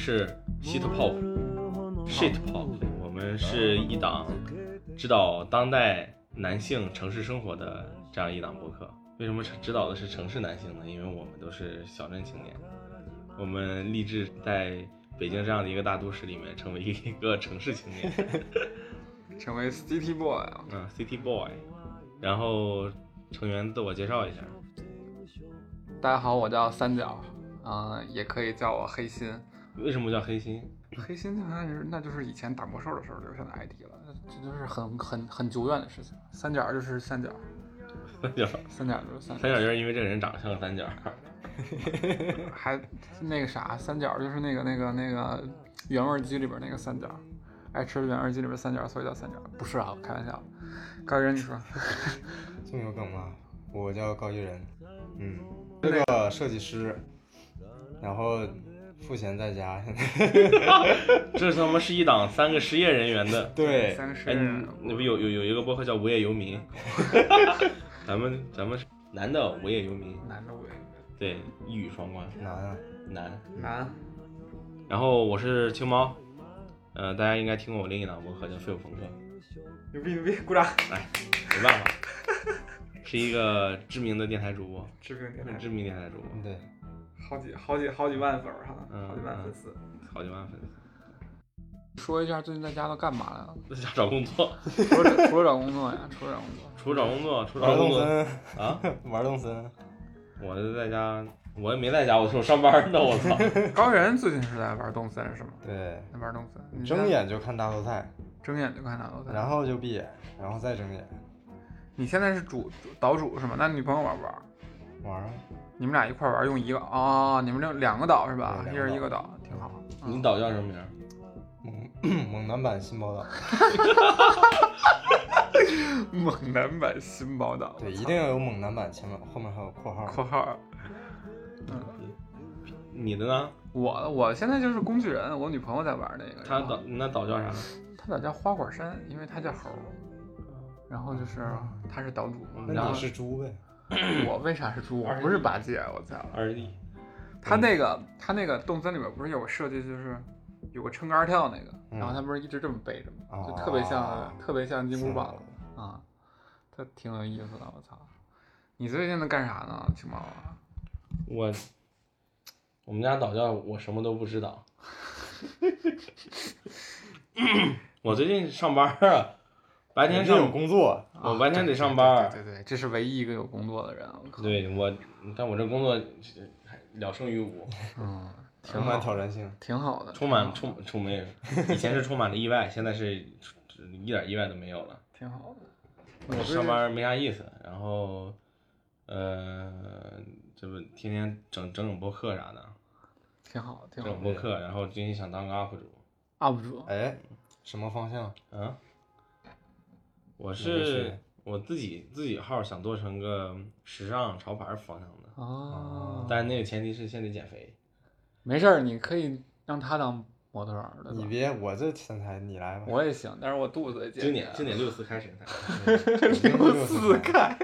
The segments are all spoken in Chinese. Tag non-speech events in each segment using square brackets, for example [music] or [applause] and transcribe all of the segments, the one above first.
是 Shit Pop Shit Pop，我们是一档指导当代男性城市生活的这样一档播客。为什么指导的是城市男性呢？因为我们都是小镇青年，我们立志在北京这样的一个大都市里面成为一个城市青年，[laughs] 成为 City Boy 啊，嗯，City Boy。然后成员自我介绍一下，大家好，我叫三角，嗯、也可以叫我黑心。为什么叫黑心？黑心那是那就是以前打魔兽的时候留下的 ID 了，这就是很很很久远的事情。三角就是三角，[laughs] 三角，三角就是三角，三角就是因为这个人长得像个三角。[laughs] 还那个啥，三角就是那个那个那个原味鸡里边那个三角，爱吃原味鸡里边三角，所以叫三角。不是啊，开玩笑。高一人，你说，[laughs] 这么有梗吗？我叫高一人，嗯，这个设计师，然后赋闲在家，现 [laughs] 在这他妈是一档三个失业人员的。对，三个是哎，你那不有有有一个播客叫《无业游民 [laughs] [laughs]》，咱们咱们是男的无业游民，男的我也对，一语双关，难啊，男。男，然后我是青猫，呃，大家应该听过我另一档播客叫《废物朋克牛逼牛逼，鼓掌。》，来没办法，是一个知名的电台主播，知名电台知名电台主播，对，好几好几好几万粉儿哈，嗯好几万粉丝。好几万粉丝，说一下最近在家都干嘛了？在家找工作，除了除了找工作呀，除了找工作，除了找工作，除了玩动找工作森，啊，[laughs] 玩动森，我就在家，我也没在家，我我上班呢，我操。[laughs] 高原最近是在玩动森是吗？对，在玩动森，你睁眼就看大头菜，睁眼就看大头菜。然后就闭眼，然后再睁眼，你现在是主主岛主是吗？那女朋友玩不玩？玩啊，你们俩一块玩用一个哦，你们这两个岛是吧？一人一个岛，挺好。你岛叫什么名？猛猛男版新宝岛，猛男版新宝岛，对，一定要有猛男版，前面后面还有括号，括号。你的呢？我我现在就是工具人，我女朋友在玩那个。他岛那岛叫啥？他岛叫花果山，因为他叫猴。然后就是他是岛主，然后那你是猪呗？[clears throat] 我为啥是猪？我不是八戒，我操！二弟。他那个他那个动森里面不是有个设计，就是有个撑杆跳那个，嗯然后他不是一直这么背着吗？哦就特别像特别像金箍棒是啊，他挺有意思的，我操！你最近在干啥呢，青猫啊？我我们家导教我什么都不知道。[laughs] 我最近上班啊，白天是有工作，我白天得上班对对对对，这是唯一一个有工作的人，我。对我，但我这工作还了胜于无，嗯，[laughs] 挺充满，挑战性，挺好的，充满充充没有，以前是充满了意外，现在是一点意外都没有了。挺好的。我上班没啥意思，然后呃，这不天天整整整播客啥的，挺好，挺好整。播客，然后最近想当个 UP 主，UP 主，哎，什么方向？啊，我是是我自己自己号想做成个时尚潮牌方向的，哦，但那个前提是先得减肥。没事儿，你可以让他当模特儿的。你别，我这身材你来吧。我也行，但是我肚子也减今年今年六四开始才，[laughs] 六四开，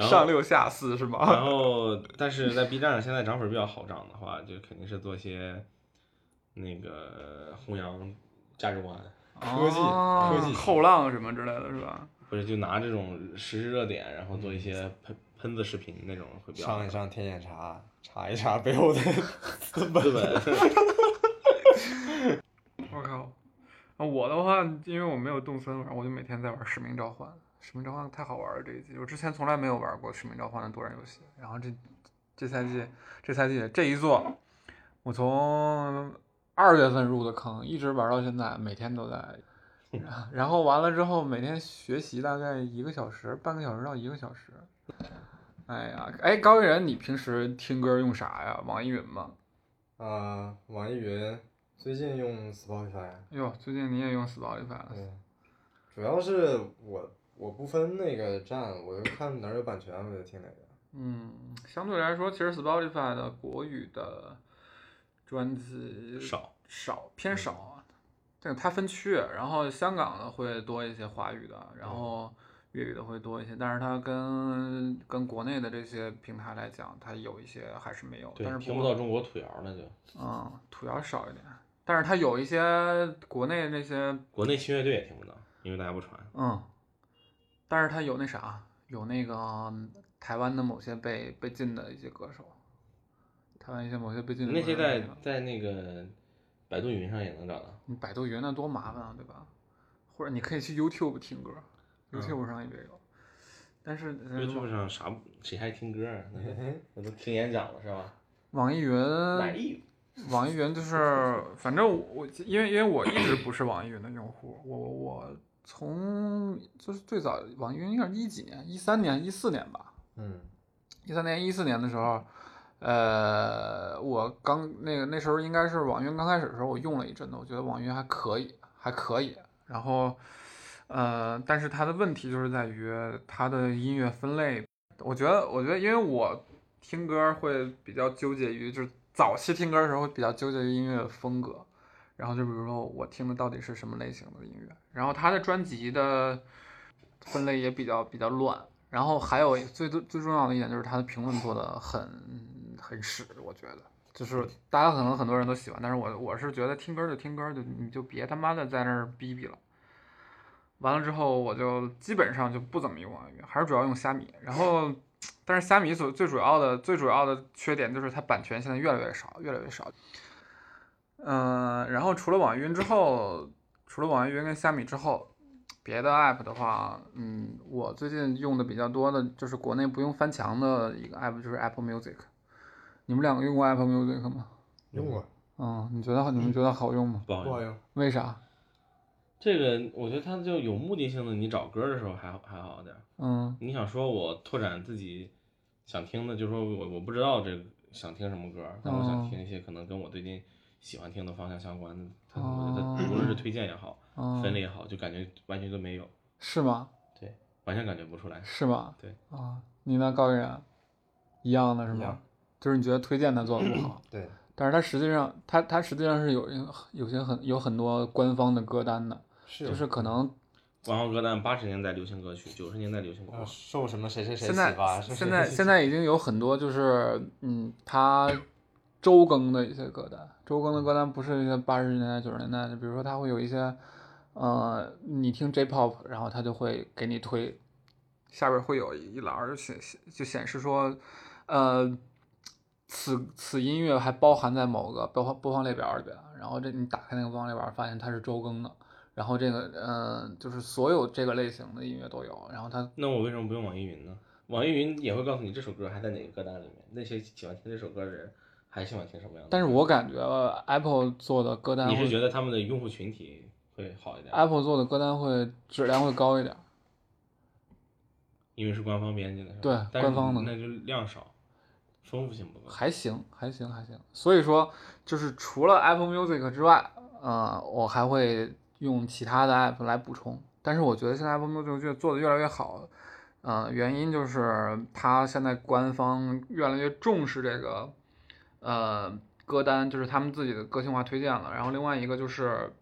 上六下四是吗？[laughs] 然后但是在 B 站上现在涨粉比较好涨的话，就肯定是做些那个弘扬价值观，科技哦科技后浪什么之类的是吧？不是就拿这种时事热点，然后做一些喷喷子视频那种会比较上一上天眼查，查一查背后的 [laughs] 资本。[laughs] 我靠！啊我的话，因为我没有动森玩，我就每天在玩《使命召唤》。《使命召唤》太好玩了，这一季我之前从来没有玩过《使命召唤》的多人游戏。然后这这赛季，这赛季这一座，我从二月份入的坑，一直玩到现在，每天都在。[laughs] 然后完了之后，每天学习大概一个小时，半个小时到一个小时。哎呀，哎，高一人，你平时听歌用啥呀？网易云吗？啊，网易云最近用 Spotify，哟，最近你也用 Spotify 了？对，主要是我我不分那个站，我就看哪儿有版权我就听哪个。嗯，相对来说，其实 Spotify 的国语的专辑少，少偏少啊。这个它分区，然后香港的会多一些华语的，然后粤语的会多一些，但是它跟跟国内的这些平台来讲，它有一些还是没有。对但是，听不到中国土谣了就。嗯，土谣少一点，但是它有一些国内那些国内新乐队也听不到，因为大家不传。嗯，但是它有那啥，有那个嗯台湾的某些被被禁的一些歌手，台湾一些某些被禁的那些在在那个百度云上也能找到。你百度云那多麻烦啊，对吧？或者你可以去 YouTube 听歌，YouTube 上也有。但是呃 YouTube 上啥谁还听歌啊？那都那都听演讲了是吧？网易云。网易云就是，[laughs] 反正我因为因为我一直不是网易云的用户，我我从就是最早网易云应该是一几年，一三年、一四年吧，嗯一三年、一四年的时候，呃，我刚那个那时候应该是网易云刚开始的时候，我用了一阵子，我觉得网易云还可以，还可以。然后，呃，但是它的问题就是在于它的音乐分类，我觉得，我觉得，因为我听歌会比较纠结于，就是早期听歌的时候会比较纠结于音乐风格，然后就比如说我听的到底是什么类型的音乐，然后他的专辑的分类也比较比较乱，然后还有最最最重要的一点就是他的评论做的很很屎，我觉得。就是大家可能很多人都喜欢，但是我我是觉得听歌就听歌，就你就别他妈的在那儿逼逼了。完了之后，我就基本上就不怎么用网易云，还是主要用虾米。然后，但是虾米所最主要的最主要的缺点就是它版权现在越来越少，越来越少。嗯、然后除了网易云之后，除了网易云跟虾米之后，别的 app 的话，嗯，我最近用的比较多的就是国内不用翻墙的一个 app，就是 Apple Music。你们两个用过 Apple Music 吗？用过嗯，你觉得你们觉得好用吗？不好用。不好用，为啥？这个我觉得它就有目的性的，你找歌的时候还还好点儿。嗯你想说我拓展自己想听的，就是说我我不知道这个想听什么歌，但我想哦听一些可能跟我最近喜欢听的方向相关的。它哦我觉得它无论是推荐也好，嗯，分类也好，就感觉完全都没有，是吗？对完全感觉不出来。是吗？对啊，你那，高远？一样的是吗？就是你觉得推荐他做的不好，[clears throat] 对，但是它实际上，它它实际上是有有些很有很多官方的歌单的，是。就是可能官方歌单八十年代流行歌曲，九十年代流行歌呃，受什么谁谁谁现在启发，是现在现在已经有很多就是嗯，他周更的一些歌单，周更的歌单不是一些八十年代九十年代的，比如说他会有一些呃，你听 J-pop，然后他就会给你推，下边会有一栏儿就显就显示说，呃，此此音乐还包含在某个播放播放列表里边，然后这你打开那个播放列表，发现它是周更的。然后这个，嗯、就是所有这个类型的音乐都有，然后它那我为什么不用网易云呢？网易云也会告诉你这首歌还在哪个歌单里面，那些喜欢听这首歌的人还喜欢听什么样的。但是我感觉 Apple 做的歌单你是觉得他们的用户群体会好一点，Apple 做的歌单会质量会高一点。因为是官方编辑的，对官方的那就量少，丰富性不够。还行，还行，还行。所以说，就是除了 Apple Music 之外，呃，我还会用其他的 app 来补充。但是我觉得现在 Apple Music 做的越来越好，呃，原因就是它现在官方越来越重视这个，呃，歌单，就是他们自己的个性化推荐了。然后另外一个就是，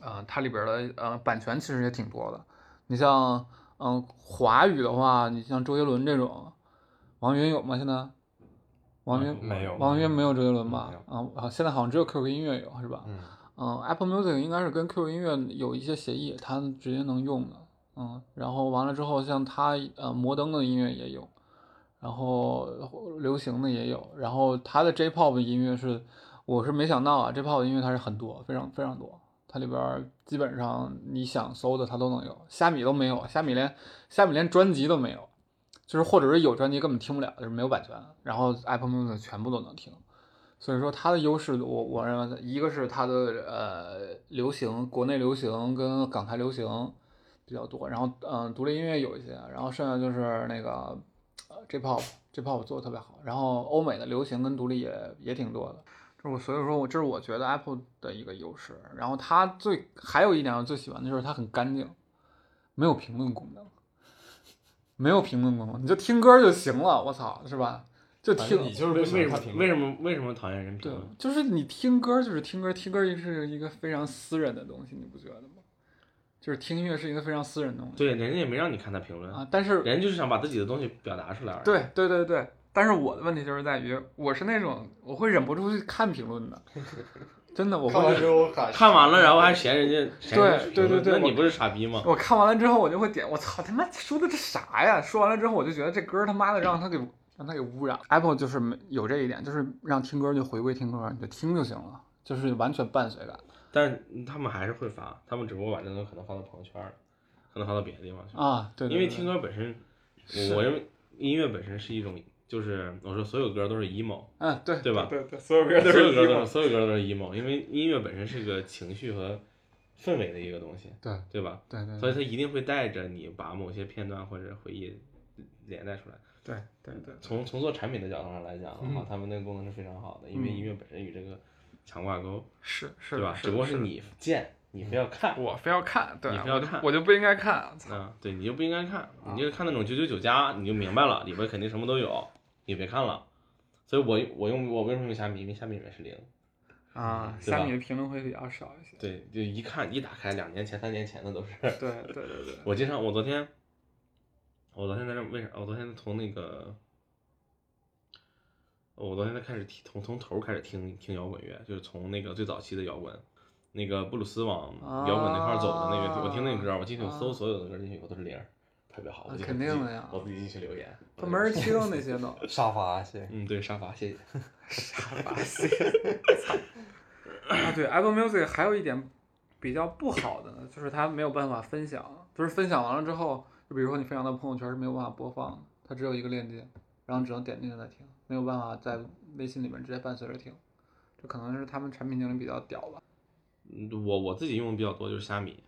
呃，它里边的呃版权其实也挺多的。你像，嗯、华语的话，你像周杰伦这种，王源有吗？现在？网易云没有网易云没有周杰伦吧啊？啊，现在好像只有 QQ 音乐有，是吧？嗯，嗯，Apple Music 应该是跟 QQ 音乐有一些协议，它直接能用的。嗯，然后完了之后，像它呃摩登的音乐也有，然后流行的也有，然后它的 J-pop 音乐是，我是没想到啊，J-pop 音乐它是很多，非常非常多，它里边基本上你想搜的它都能有，虾米都没有，虾米连虾米连专辑都没有，就是或者是有专辑根本听不了，就是没有版权，然后 Apple Music 全部都能听。所以说它的优势，我我认为一个是它的呃流行，国内流行跟港台流行比较多，然后嗯、独立音乐有一些，然后剩下就是那个呃 J-pop J-pop 做的特别好，然后欧美的流行跟独立也也挺多的。就是我所以说我这是我觉得 Apple 的一个优势，然后它最还有一点我最喜欢的就是它很干净，没有评论功能，没有评论功能，你就听歌就行了，我操，是吧？就听你就是为什么为什么为什么讨厌人评对论？，就是你听歌就是听歌，听歌是一个非常私人的东西，你不觉得吗？就是听音乐是一个非常私人的东西。对，人家也没让你看他评论，啊，但是人家就是想把自己的东西表达出来而已。对对对对，但是我的问题就是在于，我是那种我会忍不住去看评论的，真的，我看完会之后喊看完了，然后还嫌人家对对对对那你不是傻逼吗？我看完了之后，我就会点，我操他妈说的这啥呀？说完了之后，我就觉得这歌他妈的让他给让他给污染。Apple 就是没有这一点，就是让听歌就回归听歌，你就听就行了，就是完全伴随感但是他们还是会发，他们只不过把这东西可能发到朋友圈了，可能发到别的地方去。啊。对对对因为听歌本身，我我认为音乐本身是一种，就是我说所有歌都是 emo，嗯，对对吧？对对，所有歌都所有是歌都是 emo 所有歌都是 emo，因为音乐本身是个情绪和氛围的一个东西，对对吧？对对，所以它一定会带着你把某些片段或者回忆连带出来。对对对，从从做产品的角度上来讲的话，他们那个功能是非常好的，因为嗯。音乐本身与这个强挂钩，是是对吧？只不过是你见，你非要看，我非要看，对，你非要看我就不应该看，操啊，对，你就不应该看，啊你就看那种九九九加，你就明白了，里边肯定什么都有，[laughs] 你别看了。所以我我用我为什么用虾米？因为虾米里面是零，啊，虾米的评论会比较少一些。对，就一看一打开，两年前、三年前的都是。对对对对，[laughs] 我经常，我昨天，我昨天在这为啥？我昨天从那个，我昨天在开始听，从从头开始听听摇滚乐，就是从那个最早期的摇滚，那个布鲁斯往摇滚那块走的那个，我听那个歌，我进去我搜所有的歌进去我都是零儿，特别好，肯定的呀我自己进去留言，他没人听那些都。[laughs] 沙发谢。嗯，对，沙发，谢谢。[laughs] 啊，对，Apple Music 还有一点比较不好的呢，就是它没有办法分享，就是分享完了之后，就比如说你分享到朋友圈是没有办法播放的，它只有一个链接，然后只能点进去再听，没有办法在微信里面直接伴随着听，这可能是他们产品经理比较屌吧。嗯，我我自己用的比较多就是虾米，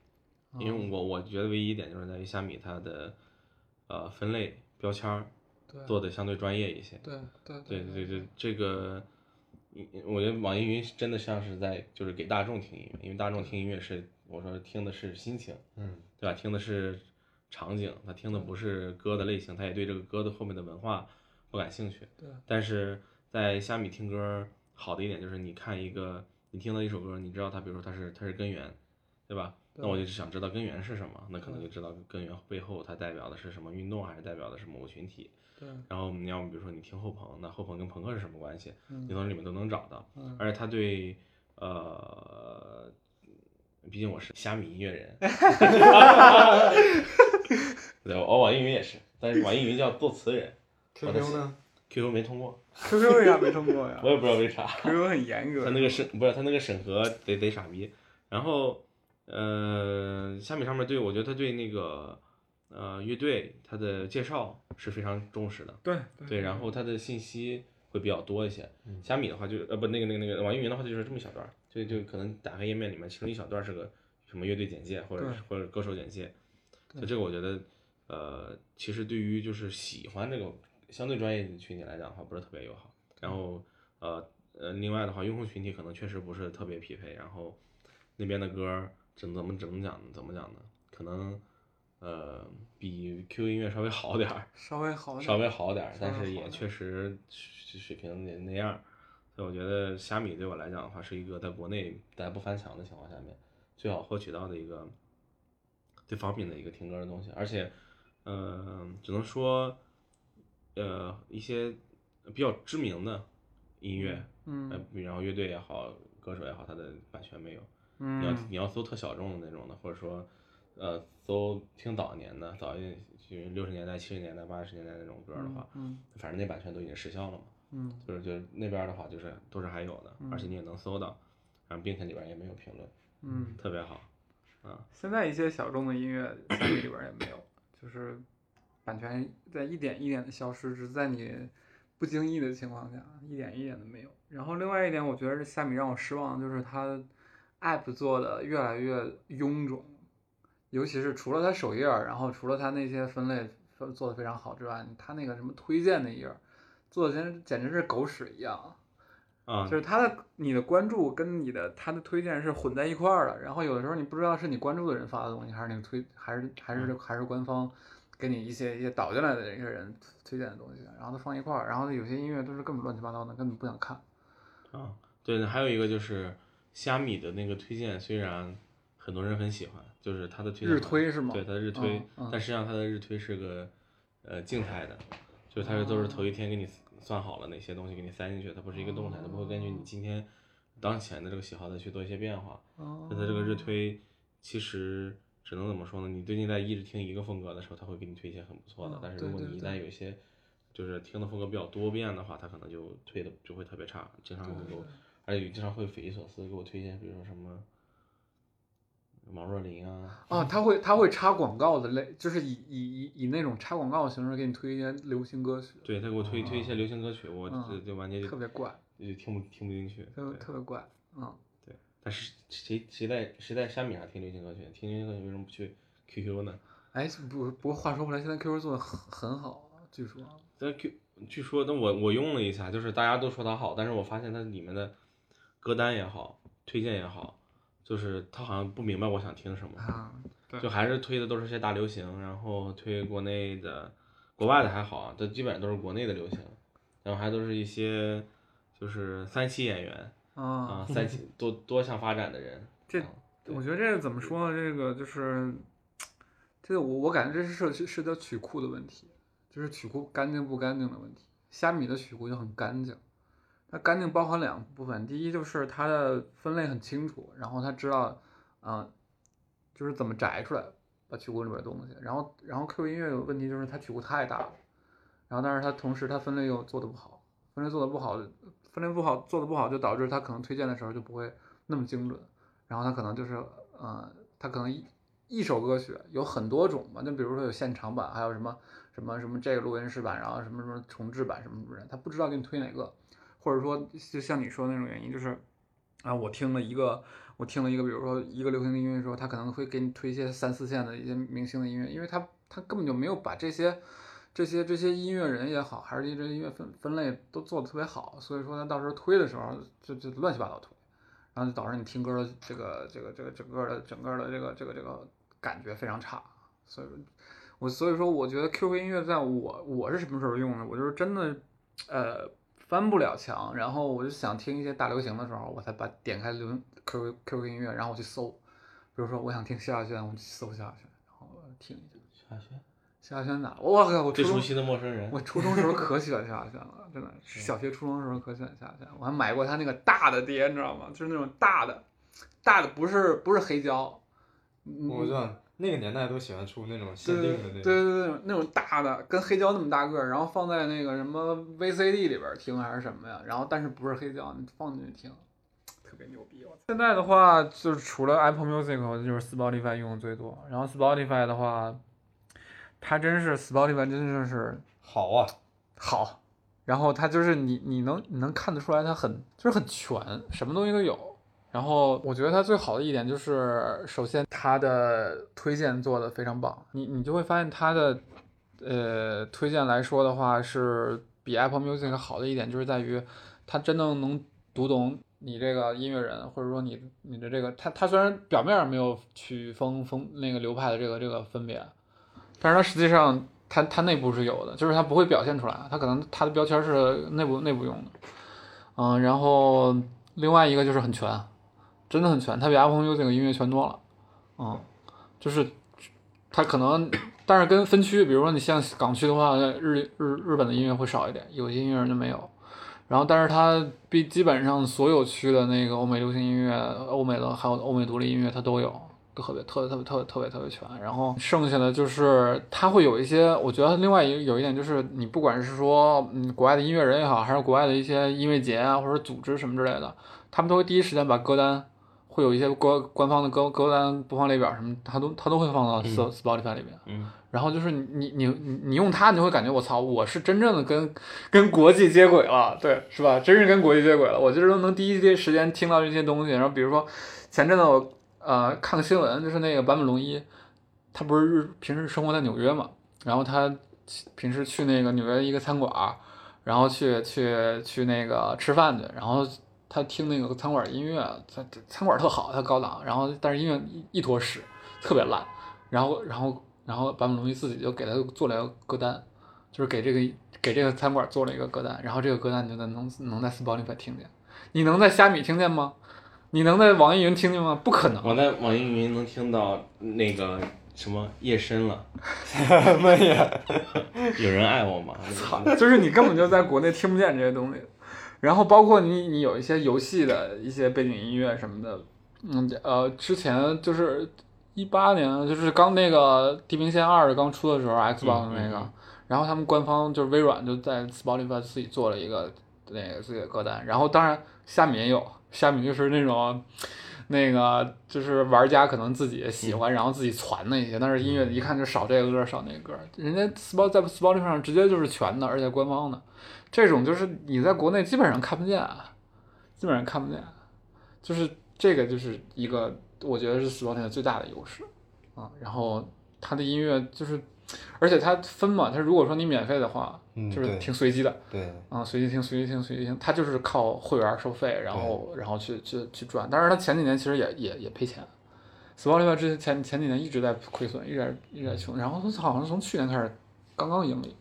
因嗯为我我觉得唯一一点就是在于虾米它的呃分类标签儿做的相对专业一些。对对对对对，这个，嗯我觉得网易云真的像是在就是给大众听音乐，因为大众听音乐是我说听的是心情，嗯，对吧？听的是场景，他听的不是歌的类型，他也对这个歌的后面的文化不感兴趣。对但是在虾米听歌好的一点就是，你看一个你听到一首歌，你知道它，比如说它是它是根源，对吧？那我就想知道根源是什么，那可能就知道根源背后它代表的是什么运动，还是代表的是某个群体。对，然后你要么比如说你听后朋，那后朋跟朋克是什么关系？嗯你从里面都能找到。嗯而且他对呃，毕竟我是虾米音乐人，[laughs] 对，我网易云也是，但是网易云叫作词人 QQ 呢？，QQ 没通过，QQ 为啥没通过呀 [laughs] 我也不知道为啥。？QQ 很严格他那个审不是他那个审核得得傻逼，然后呃，虾米上面对我觉得他对那个呃乐队他的介绍是非常重视的，对对，然后他的信息会比较多一些。嗯虾米的话就呃不那个那个那个网易云的话就是这么一小段儿，就就可能打开页面里面其中一小段是个什么乐队简介或者对或者歌手简介，对就这个我觉得呃其实对于就是喜欢这个相对专业的群体来讲的话不是特别友好。然后呃呃另外的话用户群体可能确实不是特别匹配，然后那边的歌儿怎怎么怎么讲呢？怎么讲呢？可能呃比 QQ 音乐稍微好点儿。[laughs] 稍微好点稍微好点儿，但是也确实水水平也那样，所以我觉得虾米对我来讲的话，是一个在国内大家不翻墙的情况下面最好获取到的一个最方便的一个听歌的东西，而且，呃，只能说，呃，一些比较知名的音乐，呃嗯，比然后乐队也好，歌手也好，它的版权没有，嗯你要你要搜特小众的那种的，或者说，呃，搜听早年的，早一就是六十年代、七十年代、八十年代那种歌的话，嗯反正那版权都已经失效了嘛，嗯。就是就是那边的话就是都是还有的，而且你也能搜到，然后并且里边也没有评论，嗯，特别好，啊，现在一些小众的音乐里边也没有，就是版权在一点一点的消失，只是在你不经意的情况下，一点一点的没有。然后另外一点，我觉得是虾米让我失望，就是它 app 做的越来越臃肿，尤其是除了它首页儿，然后除了它那些分类做的非常好之外，它那个什么推荐那页儿做的简直简直是狗屎一样。啊就是它的你的关注跟你的它的推荐是混在一块儿的，然后有的时候你不知道是你关注的人发的东西，还是那个推，还是还是还是官方给你一些一些导进来的一些人推荐的东西，然后都放一块儿，然后有些音乐都是根本乱七八糟的，根本不想看。啊，对，还有一个就是虾米的那个推荐，虽然很多人很喜欢，就是它的推荐日推是吗对，它的日推，但实际上它的日推是个呃静态的，就是它是都是头一天给你算好了哪些东西给你塞进去，它不是一个动态，它不会根据你今天当前的这个喜好再去做一些变化。哦那它这个日推其实只能怎么说呢？你最近在一直听一个风格的时候，它会给你推一些很不错的哦，但是如果你一旦有一些就是听的风格比较多变的话，它可能就推的就会特别差，经常会给我，而且经常会匪夷所思给我推荐，比如说什么王若琳啊，啊，他会他会插广告的类，就是以以以以那种插广告的形式给你推一些流行歌曲，对他给我推推一些流行歌曲，我嗯这就完全就特别怪，就听不听不进去。特特别怪，嗯。对，但是谁谁在谁在虾米上听流行歌曲？听流行歌曲为什么不去 QQ 呢？哎，不不过话说回来，现在 QQ 做的很很好，据说。但 Q 据说，那我我用了一下，就是大家都说它好，但是我发现它里面的歌单也好，推荐也好，就是他好像不明白我想听什么，啊，对就还是推的都是些大流行，然后推国内的，国外的还好，这基本上都是国内的流行，然后还都是一些就是三期演员啊，啊，三期 [laughs] 多多项发展的人，这啊我觉得这个怎么说呢？这个就是，这个我我感觉这是涉是涉及到曲库的问题，就是曲库干净不干净的问题。虾米的曲库就很干净，它干净包含两部分，第一就是它的分类很清楚，然后它知道，嗯、就是怎么摘出来把曲库里边的东西。然后然后 QQ 音乐有问题就是它曲库太大了，然后但是它同时它分类又做的不好，分类做的不好，分类不好做的不好就导致它可能推荐的时候就不会那么精准。然后它可能就是，呃，它可能一一首歌曲有很多种嘛，就比如说有现场版，还有什么什么什么这个录音室版，然后什么什么重制版什么什么的，他不知道给你推哪个，或者说就像你说的那种原因，就是啊，我听了一个，我听了一个，比如说一个流行的音乐的时候，他可能会给你推一些三四线的一些明星的音乐，因为他他根本就没有把这些。这些这些音乐人也好，还是这些音乐分分类都做的特别好，所以说他到时候推的时候就就乱七八糟推。然后就导致你听歌的这个这个这个整个的整个的这个这个这个感觉非常差，所以说，我所以说我觉得 QQ 音乐在我我是什么时候用的？我就是真的，呃，翻不了墙，然后我就想听一些大流行的时候，我才把点开流 QQ QQ 音乐，然后我去搜，比如说我想听萧亚轩，我去搜萧亚轩，然后听一下。萧亚轩萧亚轩哪？我靠！我最熟悉的陌生人我，初中时候可喜欢萧亚轩了，真的，[laughs] 小学、初中时候可喜欢萧亚轩，我还买过他那个大的碟，你知道吗？就是那种大的，大的不是不是黑胶，嗯我知道那个年代都喜欢出那种限定的那种。对对对，那种那种大的，跟黑胶那么大个儿，然后放在那个什么 VCD 里边儿听还是什么呀？然后但是不是黑胶，你放进去听，特别牛逼。我现在的话，就是除了 Apple Music，就是 Spotify 用的最多。然后 Spotify 的话，它真是 Spotify 真的是好啊，好，然后它就是你你能你能看得出来它很就是很全，什么东西都有。然后我觉得它最好的一点就是，首先它的推荐做的非常棒，你你就会发现它的呃推荐来说的话是比 Apple Music 好的一点，就是在于它真的能读懂你这个音乐人，或者说你你的这个它它虽然表面上没有曲风风那个流派的这个这个分别，但是它实际上它它内部是有的，就是它不会表现出来，它可能它的标签是内部内部用的，嗯，然后另外一个就是很全，真的很全，它比 Apple Music 音乐全多了，嗯，就是它可能，但是跟分区，比如说你像港区的话，日日日本的音乐会少一点，有些音乐人就没有。然后，但是它比基本上所有区的那个欧美流行音乐、欧美的还有欧美独立音乐，它都有，特别特别特别特别特别特别全。然后剩下的就是它会有一些，我觉得另外一有一点就是，你不管是说嗯国外的音乐人也好，还是国外的一些音乐节啊或者组织什么之类的，他们都会第一时间把歌单，会有一些官官方的歌歌单播放列表什么，它都它都会放到 Sp- Spotify 里面。嗯，然后就是你你你你你用它，你就会感觉我操，我是真正的跟跟国际接轨了，对，是吧？真是跟国际接轨了。我就是能第一时间听到这些东西。然后比如说前阵子我呃看个新闻，就是那个坂本龙一，他不是日平时生活在纽约嘛，然后他平时去那个纽约一个餐馆，然后去去去那个吃饭去，然后他听那个餐馆音乐，他餐馆特好，他高档，然后但是音乐一一坨屎，特别烂。然后然后然后坂本龙一自己就给他做了一个歌单，就是给这个给这个餐馆做了一个歌单，然后这个歌单你就在能能在 Spotify 听见，你能在虾米听见吗？你能在网易云听见吗？不可能。我在网易云能听到那个什么夜深了，什么呀？有人爱我吗？操，就是你根本就在国内听不见这些东西。然后包括你，你有一些游戏的一些背景音乐什么的，嗯，呃，之前就是一八年，就是刚那个《地平线二》刚出的时候，Xbox 那个，嗯然后他们官方就是微软就在 Spotify 自己做了一个那个自己的歌单，然后当然虾米也有，虾米就是那种。那个就是玩家可能自己喜欢，然后自己传的一些，但是音乐一看就少这个歌少那个歌，人家 Spot 在 Spotify 上直接就是全的，而且官方的，这种就是你在国内基本上看不见，啊基本上看不见，就是这个就是一个我觉得是 Spotify 最大的优势啊。然后它的音乐就是，而且它分嘛，它如果说你免费的话，嗯，就是挺随机的，对，啊，随机听，随机听，随机听，它就是靠会员收费，然后然后去去去赚。但是它前几年其实也也也赔钱，Spotify 之前前前几年一直在亏损，一直在一直在穷，然后它好像从去年开始刚刚盈利，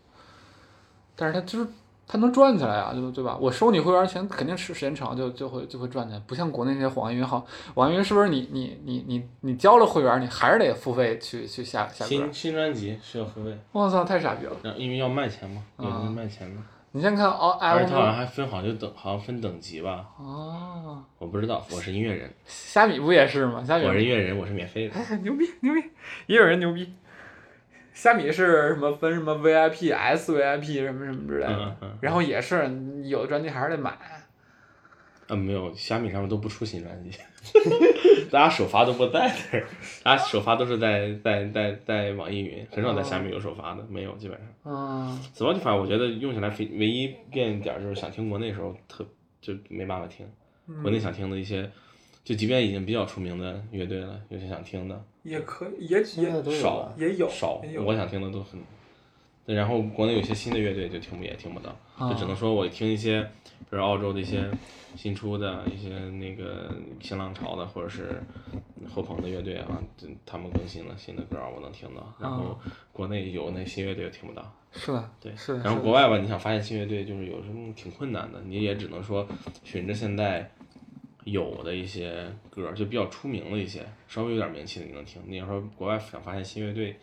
但是它就是它能赚起来啊，对对吧？我收你会员钱，肯定是时间长就就会就会赚钱，不像国内那些网易云好，网易云是不是你你你你你交了会员，你还是得付费去去下下歌新？新专辑需要付费，我操，太傻逼了！因为要卖钱嘛，有啊人卖钱的，你先看哦而且它好像还分好像就等，好像分等级吧，哦，我不知道，我是音乐人，虾米不也是吗？虾米我是音乐人，我是免费的，牛逼牛逼，也有人牛逼。虾米是什么分什么 VIP、SVIP 什么什么之类的，嗯嗯然后也是有的专辑还是得买。啊，没有，虾米上面都不出新专辑，[laughs] 大家首发都不在那儿，大家首发都是在在在在网易云，很少在虾米有首发的，没有，基本上。嗯，Spotify 我觉得用起来唯唯一变点儿就是想听国内时候特就没办法听，国内想听的一些，就即便已经比较出名的乐队了，有些想听的也可以，也现在都少也有少也，有我想听的都很。对，然后国内有些新的乐队就听不也听不到，啊就只能说我听一些，比如澳洲的一些新出的一些那个新浪潮的或者是后朋的乐队啊，这他们更新了新的歌儿我能听到，然后国内有那新乐队我听不到。是的，对，是。然后国外吧，你想发现新乐队，就是有什么挺困难的，你也只能说循着现在有的一些歌，就比较出名的一些，稍微有点名气的你能听。你要说国外想发现新乐队，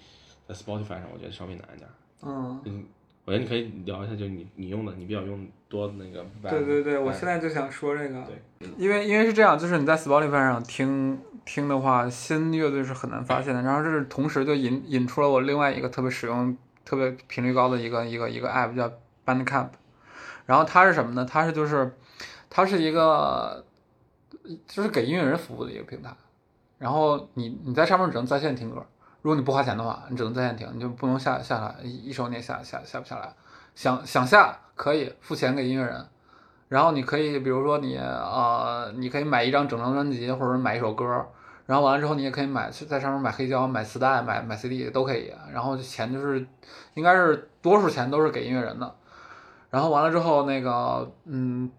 在 Spotify 上，我觉得稍微难一点。嗯，嗯，我觉得你可以聊一下，就你你用的，你比较用多的那个。对对对，我现在就想说这个，对因为因为是这样，就是你在 Spotify 上听听的话，新乐队是很难发现的。然后这是同时就引引出了我另外一个特别使用、特别频率高的一个一个一个 app 叫 Bandcamp。然后它是什么呢？它是就是它是一个就是给音乐人服务的一个平台。然后你你在上面只能在线听歌，如果你不花钱的话，你只能在线听，你就不能下下来一一首你也下下下不下来。想想下可以付钱给音乐人，然后你可以比如说你呃，你可以买一张整张专辑，或者买一首歌，然后完了之后你也可以买在上面买黑胶、买磁带、买买 CD 都可以，然后钱就是应该是多数钱都是给音乐人的，然后完了之后那个嗯，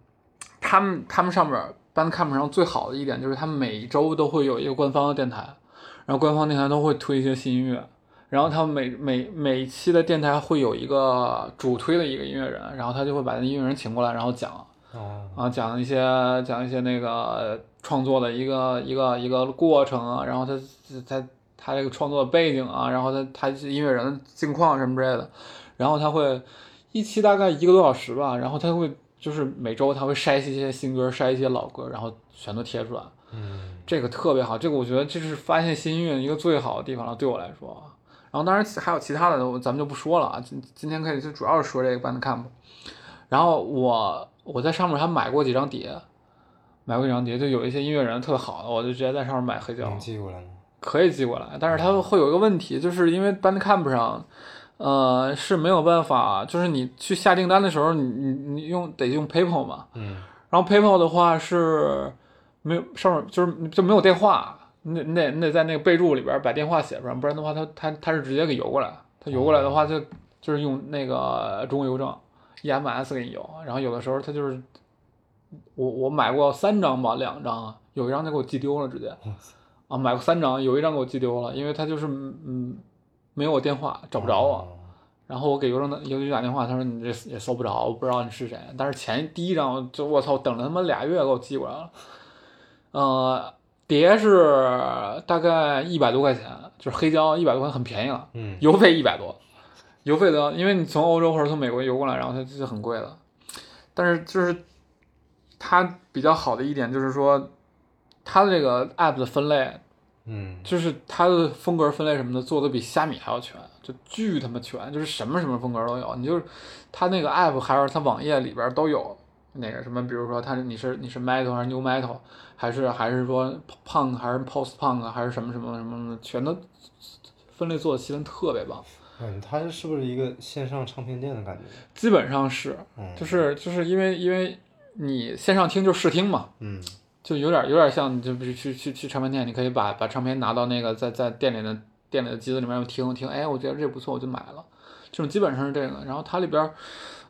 他们他们上面 Bandcamp 上最好的一点就是他们每周都会有一个官方的电台，然后官方电台都会推一些新音乐。然后他们每每每期的电台会有一个主推的一个音乐人，然后他就会把那音乐人请过来，然后讲哦，啊讲一些讲一些那个创作的一个一个一个过程啊，然后他他他这个创作的背景啊，然后他他音乐人的近况什么之类的，然后他会一期大概一个多小时吧，然后他会就是每周他会筛一些新歌，筛一些老歌，然后全都贴出来，嗯，这个特别好，这个我觉得这是发现新音乐一个最好的地方了，对我来说。然后当然还有其他的，咱们就不说了啊。今今天可以就主要是说这个 Bandcamp。然后我我在上面还买过几张碟，买过几张碟，就有一些音乐人特别好的，我就直接在上面买黑胶能，寄过来吗？可以寄过来。但是它会有一个问题，就是因为 Bandcamp 上，呃是没有办法，就是你去下订单的时候，你你你用得用 PayPal 嘛，嗯，然后 PayPal 的话是没有上面就是就没有电话，你得你得你得在那个备注里边把电话写上，不然的话它它它是直接给邮过来，它邮过来的话就就是用那个中国邮政 EMS 给你邮，然后有的时候它就是我我买过三张吧，两张啊，有一张就给我寄丢了直接，啊买过三张，有一张给我寄丢了，因为他就是嗯没有我电话，找不着我。哦然后我给邮政的邮局打电话，他说你这也搜不着，我不知道你是谁。但是前第一张就我操，等了他妈俩月给我寄过来了。呃，碟是大概一百多块钱，就是黑胶一百多块钱，很便宜了。嗯，邮费一百多，邮费的，因为你从欧洲或者从美国邮过来，然后它就是很贵了。但是就是它比较好的一点就是说，它的这个 app 的分类，嗯，就是它的风格分类什么的做的比虾米还要全，就巨他妈全，就是什么什么风格都有。你就是它那个 app 还是它网页里边都有那个什么，比如说它你是你是 metal 还是 new metal，还是还是说 punk 还是 post punk 还是什么什么什么的，全都分类做的细分特别棒。嗯，它是不是一个线上唱片店的感觉？基本上是，嗯，就是就是因为因为你线上听就是试听嘛，嗯就有点有点像，就比如去去去唱片店，你可以把把唱片拿到那个在在店里的店里的机子里面听听，哎，我觉得这不错，我就买了。这种基本上是这个，然后它里边儿，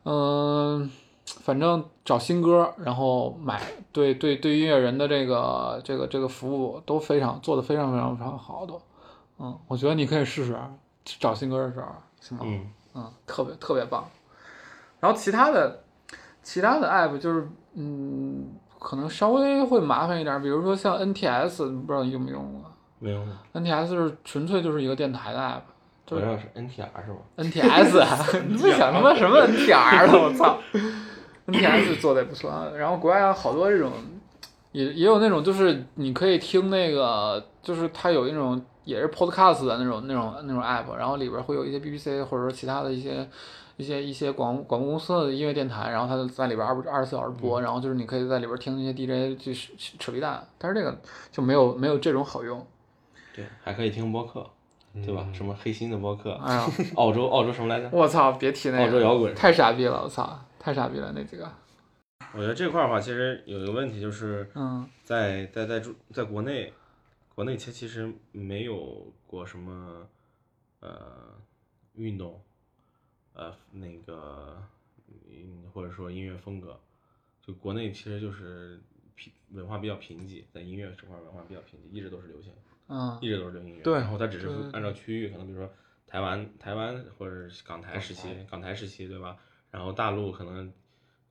嗯、反正找新歌，然后买，对对对音乐人的这个这个这个服务都非常做的非常非常非常好的，嗯，我觉得你可以试试找新歌的时候，行吗？嗯，嗯，特别特别棒。然后其他的其他的 app 就是嗯，可能稍微会麻烦一点，比如说像 NTS，不知道你用没用过没有呢，？NTS 是纯粹就是一个电台的 app，就是我要是 NTR 是吧？NTS，[laughs] 你不想他妈什么 NTR 了？我操！NTS 做的也不错，啊然后国外有好多这种，也也有那种就是你可以听那个，就是它有那种也是 podcast 的那种那种那种 app，然后里边会有一些 BBC 或者说其他的一些一些一些广广播公司的音乐电台，然后它在里边二二十四小时播，然后就是你可以在里边听那些 DJ 去扯扯皮蛋，但是这个就没有没有这种好用，对，还可以听播客，对吧？嗯什么黑心的播客，哎呀，[laughs] 澳洲澳洲什么来着？我操，别提那个，澳洲摇滚。太傻逼了，我操，太傻逼了那几个，我觉得这块儿的话，其实有一个问题，就是嗯在在在中在国内，国内其其实没有过什么呃运动，呃那个嗯或者说音乐风格，就国内其实就是贫文化比较贫瘠，在音乐这块文化比较贫瘠，一直都是流行，嗯一直都是流行音乐。对然后它只是按照区域，可能比如说台湾台湾或者是港台时期，港台时期对吧？然后大陆可能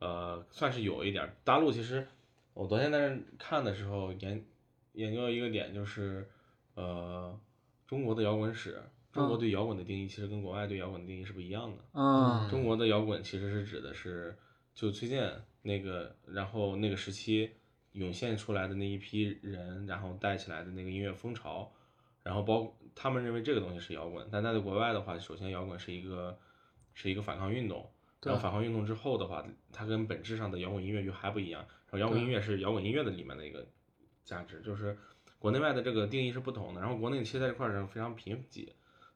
呃算是有一点，大陆其实我昨天在那看的时候研研究一个点就是呃中国的摇滚史，中国嗯。对摇滚的定义其实跟国外对摇滚的定义是不一样的。嗯。中国的摇滚其实是指的是就崔健那个，然后那个时期涌现出来的那一批人，然后带起来的那个音乐风潮，然后包他们认为这个东西是摇滚，但在国外的话，首先摇滚是一个是一个反抗运动，然后反抗运动之后的话，它跟本质上的摇滚音乐就还不一样，然后摇滚音乐是摇滚音乐的里面的一个价值，就是国内外的这个定义是不同的，然后国内其实在这块儿上非常贫瘠，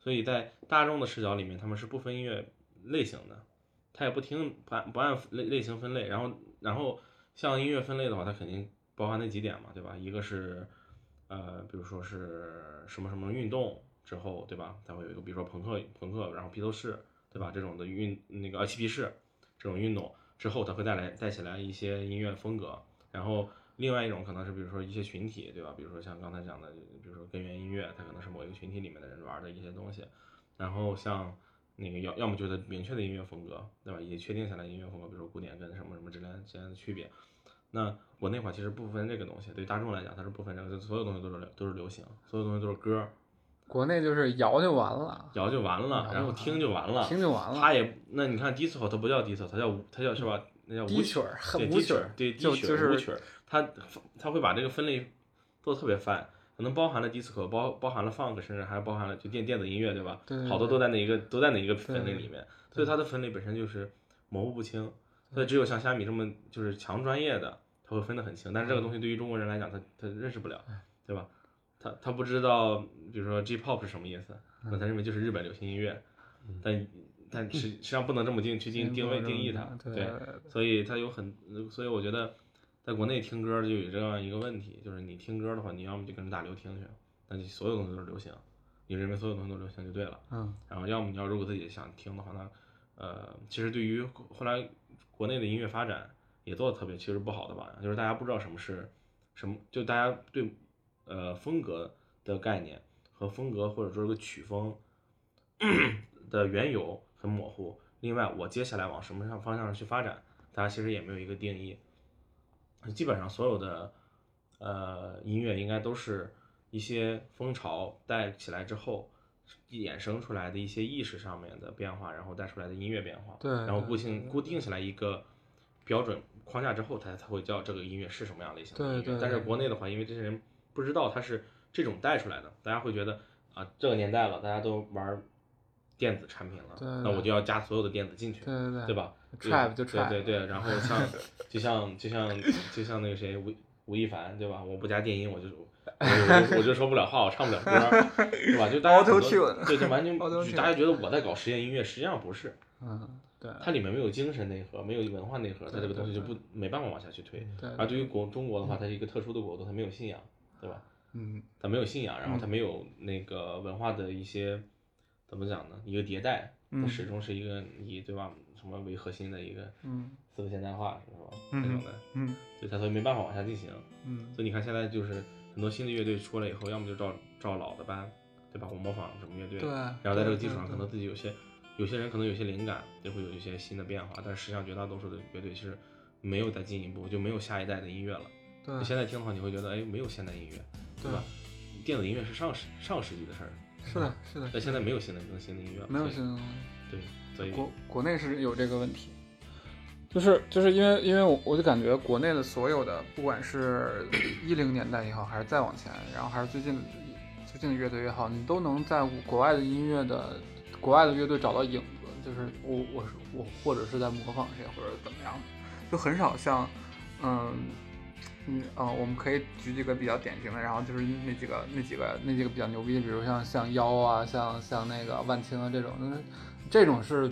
所以在大众的视角里面，他们是不分音乐类型的，他也不听不按不按类类型分类，然后然后像音乐分类的话，它肯定包含那几点嘛，对吧？一个是呃，比如说是什么什么运动之后，对吧？它会有一个比如说朋克朋克，然后披头士，对吧？这种的运那个呃嬉皮士这种运动之后，它会带来带起来一些音乐风格，然后。另外一种可能是，比如说一些群体，对吧？比如说像刚才讲的，比如说根源乐，它可能是某一个群体里面的人玩的一些东西。然后像那个要要么就是明确的音乐风格，对吧？也确定下来音乐风格，比如说古典跟什么什么之间之间的区别。那我那会儿其实不分这个东西，对大众来讲，它是不分这个，就所有东西都是流都是流行，所有东西都是歌，国内就是摇就完了，摇就完了，然后听就完了。听就完了。它也那你看 disco 它不叫 disco，它叫舞它叫是吧？那叫舞曲儿对舞曲儿对低曲就就是儿舞曲儿，它它会把这个分类做的特别泛，可能包含了 disco，包包含了 funk，甚至还包含了就电电子音乐，对吧？好多都在那一个都在那一个分类里面，所以它的分类本身就是模糊不清，所以只有像虾米这么就是强专业的，他会分得很清，但是这个东西对于中国人来讲，他他认识不了，对吧？他他不知道，比如说 J-pop 是什么意思，那他认为就是日本流行音乐，但但实实际上不能这么定去定定位定义它，对对，所以它有很，所以我觉得在国内听歌就有这样一个问题，就是你听歌的话，你要么就跟着大流听去，那就所有东西都是流行，你认为所有东西都流行就对了，嗯，然后要么你要如果自己想听的话那，呃，其实对于后来国内的音乐发展也做的特别其实不好的榜样，就是大家不知道什么是什么，就大家对呃风格的概念和风格或者说这个曲风，的缘由很模糊。另外，我接下来往什么上方向去发展，大家其实也没有一个定义。基本上所有的呃音乐应该都是一些风潮带起来之后衍生出来的一些意识上面的变化，然后带出来的音乐变化。对然后固对定固定起来一个标准框架之后，它才会叫这个音乐是什么样类型的音乐。对对但是国内的话，因为这些人不知道它是这种带出来的，大家会觉得啊，这个年代了，大家都玩电子产品了，对那我就要加所有的电子进去，对对对对吧 Trap 就对 trap 对对，然后像就像就像就像那个谁吴吴亦凡对吧？我不加电音我就我就我就说不了话，我唱不了歌，对吧？就大家 [laughs] 很多对，就完全 [laughs] 大家觉得我在搞实验音乐，实际上不是，嗯，对，它里面没有精神内核，没有文化内核，它这个对对东西就不没办法往下去推。对，而对于国中国的话，它是一个特殊的国度，它没有信仰，对吧？嗯，它没有信仰，然后它嗯没有那个文化的一些怎么讲呢？一个迭代，它嗯始终是一个以对吧什么为核心的一个嗯四个现代化是吧？嗯那种的，嗯所以它所以没办法往下进行。嗯，所以你看现在就是很多新的乐队出来以后，要么就照照老的班，对吧？我模仿什么乐队，对然后在这个基础上，可能自己有些有些人可能有些灵感，就会有一些新的变化，但是实际上绝大多数的乐队其实没有再进一步，就没有下一代的音乐了。对你现在听的话，你会觉得哎，没有现代音乐，对吧？电子音乐是上世上世纪的事儿，是的，是的，但现在没有新的更新的音乐没有新的东西。对，所以国国内是有这个问题，就是就是因为因为我我就感觉国内的所有的，不管是一零年代也好，还是再往前，然后还是最近最近的乐队也好，你都能在国外的音乐的国外的乐队找到影子，就是我我是我或者是在模仿谁或者怎么样的，就很少像嗯。嗯呃，我们可以举几个比较典型的，然后就是那几个那几个那几个比较牛逼，比如像像妖啊，像像那个万青啊这种，就是这种是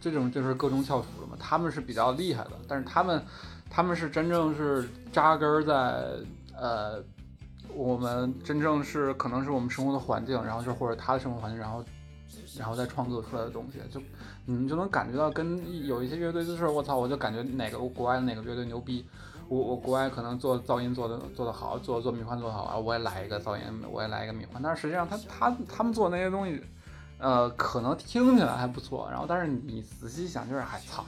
这种就是各中翘楚的嘛，他们是比较厉害的，但是他们他们是真正是扎根在呃我们真正是可能是我们生活的环境，然后就或者他的生活环境，然后然后再创作出来的东西，就你就能感觉到跟有一些乐队就是我操，我就感觉哪个国外的哪个乐队牛逼。我我国外可能做噪音做的做得好，做做迷幻做得好啊，我也来一个噪音，我也来一个迷幻。但是实际上他他他们做那些东西，呃，可能听起来还不错，然后但是你仔细想就是，哎操，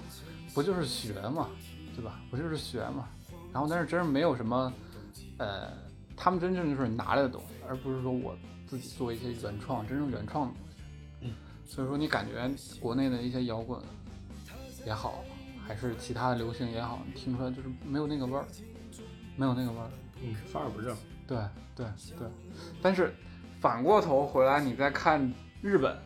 不就是学嘛，对吧？不就是学嘛。然后但是真是没有什么，呃，他们真正就是拿来的东西，而不是说我自己做一些原创，真正原创的东西。嗯。所以说你感觉国内的一些摇滚也好。还是其他的流行也好，你听出来就是没有那个味儿，没有那个味儿。嗯，发而不正。对对对，但是反过头回来，你再看日本，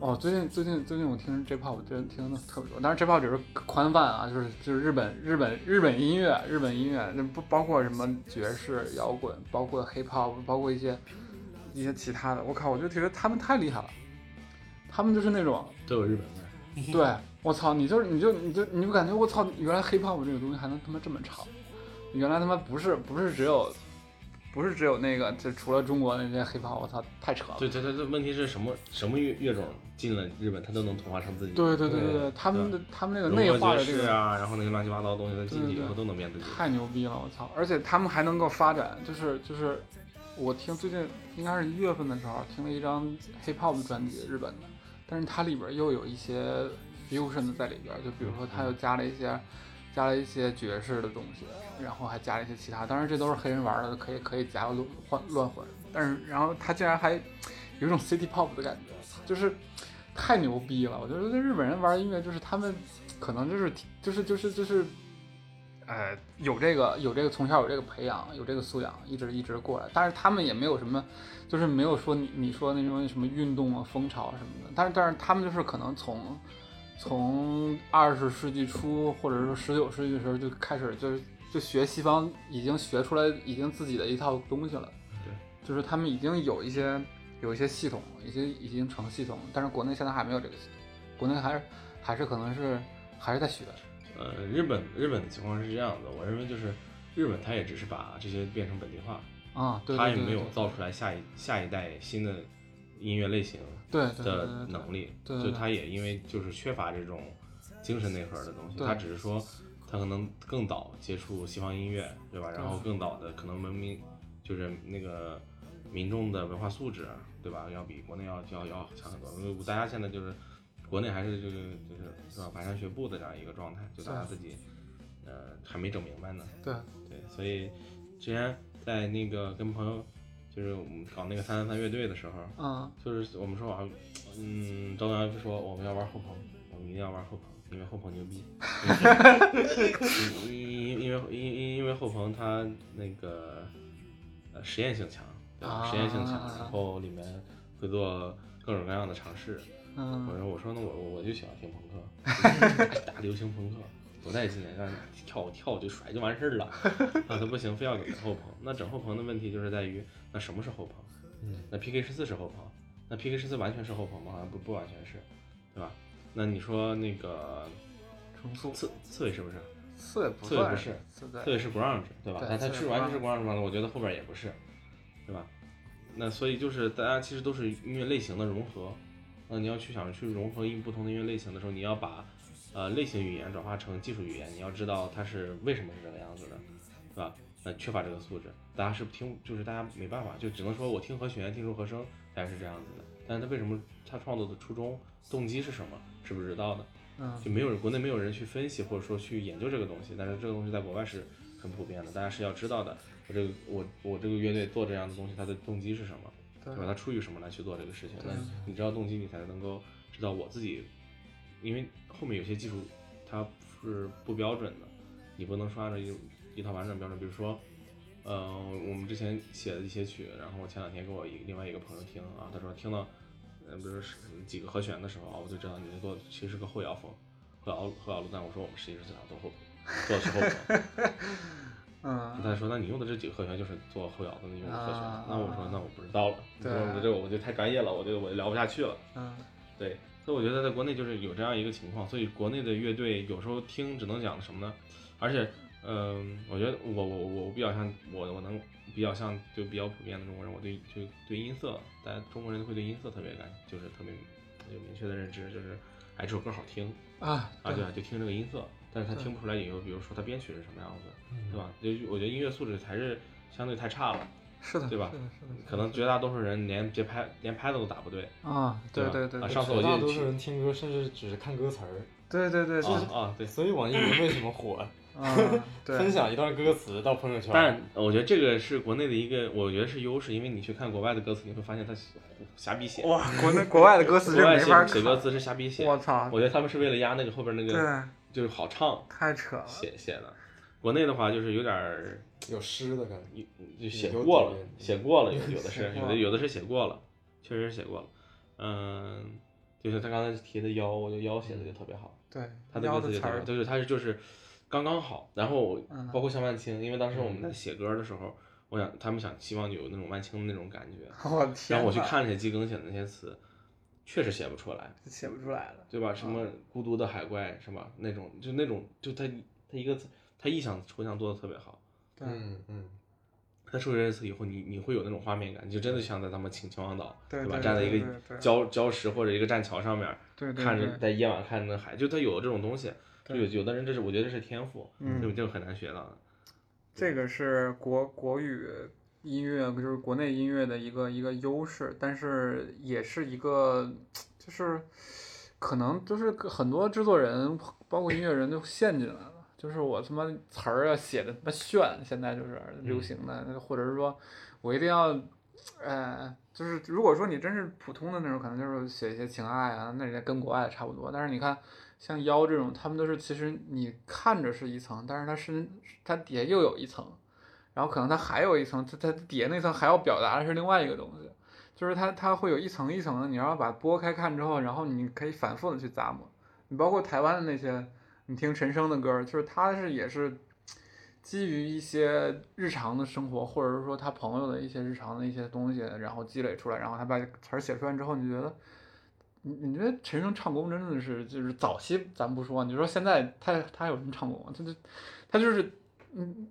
哦，最近最近最近我听 J-pop，我觉得听的特别多。但是 J-pop 只是宽泛啊，就是就是日本日本日本音乐，日本音乐那不包括什么爵士摇滚，包括 hip hop，包括一些一些其他的。我靠，我就觉得他们太厉害了，他们就是那种都有日本味儿。[laughs] 对。我操，你就是你就你就你就感觉我操，原来 hiphop 这个东西还能他妈这么长，原来他妈不是不是只有，不是只有那个，就除了中国那些 hiphop，我操，太扯了。对对对对，问题是什么什么乐乐种进了日本，他都能同化成自己。对对对对对，他们的他们那个内化的这个啊，然后那个乱七八糟的东西，他进去以后都能变自己。太牛逼了，我操！而且他们还能够发展，就是就是，我听最近应该是一月份的时候听了一张 hiphop 的专辑，日本的，但是它里边又有一些。fusion 的在里边，就比如说他又加了一些，加了一些爵士的东西，然后还加了一些其他，当然这都是黑人玩的，可以可以加乱换乱混。但是然后他竟然还有种 city pop 的感觉，就是太牛逼了！我觉得日本人玩音乐就是他们可能就是就是就是就是，呃，有这个有这个从小有这个培养，有这个素养，一直一直过来，但是他们也没有什么。就是没有说你你说那种什么运动啊、风潮什么的，但是但是他们就是可能从从二十世纪初或者说十九世纪的时候就开始就是就学西方，已经学出来已经自己的一套东西了。对，就是他们已经有一些有一些系统，已经已经成系统，但是国内现在还没有这个系统，国内还是还是可能是还是在学。呃，日本日本的情况是这样的，我认为就是日本它也只是把这些变成本地化。啊，对他也没有造出来下一下一代新的音乐类型对的能力，对就他也因为就是缺乏这种精神内核的东西，他只是说他可能更早接触西方音乐，对吧？然后更早的可能文明就是那个民众的文化素质，对吧？要比国内要要要强很多。因为大家现在就是国内还是就是就是是吧，蹒跚学步的这样一个状态，就大家自己呃还没整明白呢。对，对，所以之前在那个跟朋友就是我们搞那个三三三乐队的时候，嗯就是我们说啊，嗯，周洋说我们要玩后朋，我们一定要玩后朋，因为后朋牛逼。因 [laughs] 因因为因因因为后朋他那个呃实验性强，对吧？实验性强，啊然后里面会做各种各样的尝试。我嗯说我说那我我我就喜欢听朋克，[laughs] 大大流行朋克，多带劲啊！让你跳跳就甩就完事儿了。[laughs] 那，他不行，非要整后棚。那整后棚的问题就是在于，那什么是后棚？嗯，那 PK 十四是后棚，那 PK 十四完全是后棚吗？好像不不完全是，对吧？那你说那个重塑刺刺猬是不是？刺猬不算刺猬不是刺猬是 grunge，对吧？对但它是完全是 grunge grunge 吗？我觉得后边也不是，对吧？那所以就是大家其实都是音乐类型的融合。那你要去想去融合音不同的音乐类型的时候，你要把呃类型语言转化成技术语言，你要知道它是为什么是这个样子的，是吧？那缺乏这个素质，大家是听就是大家没办法，就只能说我听和弦，听出和声，大概是这样子的。但是他为什么他创作的初衷动机是什么，是不知道的。嗯就没有人国内没有人去分析或者说去研究这个东西，但是这个东西在国外是很普遍的，大家是要知道的。我这个我我这个乐队做这样的东西，它的动机是什么，对对吧？它出于什么来去做这个事情？对那你知道动机，你才能够知道我自己，因为后面有些技术它是不标准的，你不能说按照一一套完整标准。比如说，呃，我们之前写的一些曲，然后我前两天给我一另外一个朋友听啊，他说听到。呃，比如说几个和弦的时候啊，我就知道你这做其实是个后摇风，后摇后摇路段。我说我们实际是想做后做的是后摇。[laughs] 嗯他说那你用的这几个和弦就是做后摇的那用的和弦。啊那我说那我不知道了，你对这个我就太专业了，我就我就聊不下去了。嗯对，所以我觉得在国内就是有这样一个情况，所以国内的乐队有时候听只能讲什么呢？而且，嗯、我觉得我我我我比较像我我能比较像就比较普遍的中国人，我对就对音色，大家中国人会对音色特别感，就是特别有明确的认知，就是哎这首歌好听啊啊，对啊，就听这个音色，但是他听不出来以后，比如说他编曲是什么样子，对吧？就我觉得音乐素质还是相对太差了，是的对吧是的是的可能绝大多数人连节拍连拍子都打不对。啊对对吧对上次我绝大多记得去数人听歌甚至只是看歌词儿，对对对啊对啊，对。所以网易云为什么火？分享一段歌词到朋友圈，但我觉得这个是国内的一个，我觉得是优势，因为你去看国外的歌词，你会发现他瞎逼写。哇国内国外的歌词国外写真没法，写歌词是瞎逼写。我操我觉得他们是为了压那个后边那个，对就是好唱太扯了写写的。国内的话就是有点儿有诗的感觉。就写过了，写过了，有有的是，有的有的是写过了，确实是写过了。嗯，就是他刚才提的腰，我觉得腰写的就特别好。对他的腰的词儿歌词就特别好，就是他是就是刚刚好。然后包括像万青，因为当时我们在写歌的时候，我想他们想希望有那种万青的那种感觉，[laughs] 我天然后我去看了一下季更写的那些词，确实写不出来，写不出来了对吧？什么孤独的海怪是吧？那种就那种就他他一个词，他意象抽象做的特别好。对嗯嗯，他说这次以后，你你会有那种画面感，你就真的像在咱们秦秦皇岛，吧？对吧站在一个礁礁石或者一个栈桥上面，看着在夜晚看着那海，就他有这种东西。就有有的人这是我觉得这是天赋，嗯这个这个很难学到的。这个是国国语音乐，就是国内音乐的一个一个优势，但是也是一个，就是可能就是很多制作人，包括音乐人都陷进来了。就是我他妈词儿啊写的他妈炫，现在就是流行的，那或者是说我一定要，呃，就是如果说你真是普通的那种，可能就是写一些情爱啊，那也跟国外差不多。但是你看像妖这种，他们都是其实你看着是一层，但是它是它底下又有一层，然后可能它还有一层，它它底下那层还要表达的是另外一个东西，就是它它会有一层一层的，你要把它剥开看之后，然后你可以反复的去咂摸。你包括台湾的那些，你听陈升的歌，就是他是也是基于一些日常的生活，或者是说他朋友的一些日常的一些东西，然后积累出来，然后他把词儿写出来之后，你觉得，你你觉得陈升唱功真的是就是早期咱不说，你说现在他他有什么唱功？他就他就是嗯，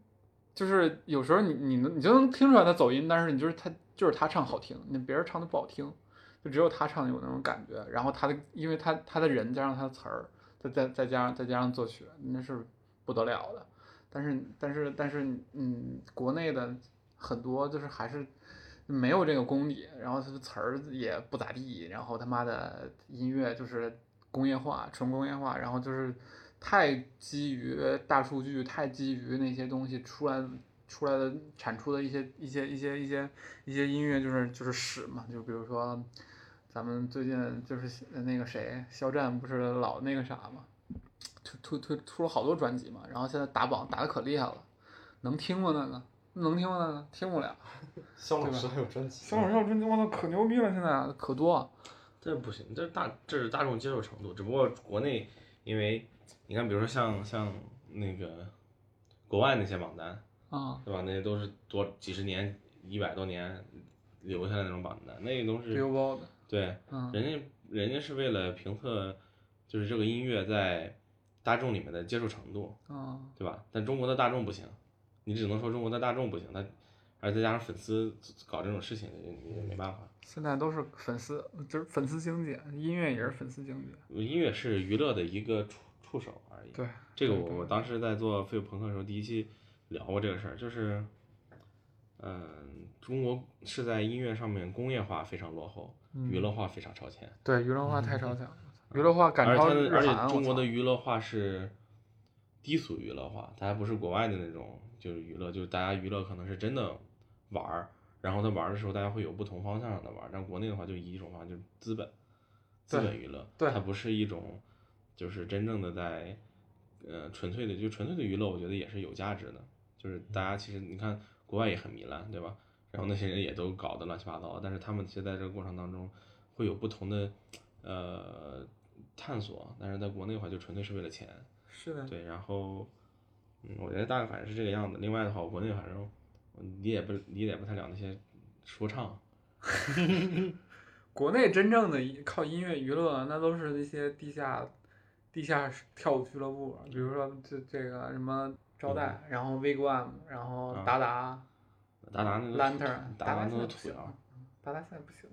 就是有时候你你能你就能听出来他走音，但是你就是他就是他唱好听，那别人唱的不好听，就只有他唱有那种感觉。然后他的因为他他的人加上他的词儿，再再再加上再加上作曲，那是不得了的。但是但是但是嗯，国内的很多就是还是没有这个功底，然后他的词儿也不咋地，然后他妈的音乐就是工业化，纯工业化，然后就是太基于大数据，太基于那些东西出来出来的产出的一些一些一些一些一些音乐就是就是屎嘛，就比如说咱们最近就是那个谁肖战不是老那个啥嘛，推推推出了好多专辑嘛，然后现在打榜打的可厉害了，能听吗那个？能听吗那个？听不了。[laughs] 肖老师还有专辑，肖老师有专辑，我操，可牛逼了！现在可多。这不行，这大这是大众接受程度，只不过国内因为你看，比如说像像那个国外那些榜单，啊，对吧？那些都是多几十年、一百多年留下来那种榜单，那个都是 Billboard，对，嗯，人家人家是为了评测，就是这个音乐在大众里面的接受程度，啊，对吧？但中国的大众不行，你只能说中国的大众不行，他而再加上粉丝搞这种事情，你也没办法。现在都是粉丝，就是粉丝经济，音乐也是粉丝经济。音乐是娱乐的一个触触手而已。对，这个我我当时在做废物朋克的时候，第一期聊过这个事儿，就是，嗯、中国是在音乐上面工业化非常落后，嗯娱乐化非常超前。对，娱乐化太超前了，娱乐化赶而且超而且日韩。我操中国的娱乐化是低俗娱乐化，它还不是国外的那种就是娱乐，就是大家娱乐可能是真的玩儿，然后他玩儿的时候大家会有不同方向上的玩儿，但国内的话就一种方向就是资本，资本娱乐，对它不是一种就是真正的在呃纯粹的就纯粹的娱乐，我觉得也是有价值的，就是大家其实你看国外也很糜烂，对吧？然后那些人也都搞得乱七八糟，但是他们其实在这个过程当中会有不同的呃探索，但是在国内的话就纯粹是为了钱，是的，对，然后嗯，我觉得大概反正是这个样子。另外的话，我国内反正我理解不理解不太了那些说唱，[laughs] 国内真正的靠音乐娱乐，那都是那些地下地下跳舞俱乐部，比如说这这个什么招待，然后 Wigwam，然后啊。达达、达达那都达达达那现在不行都土窑，，达达现在不行。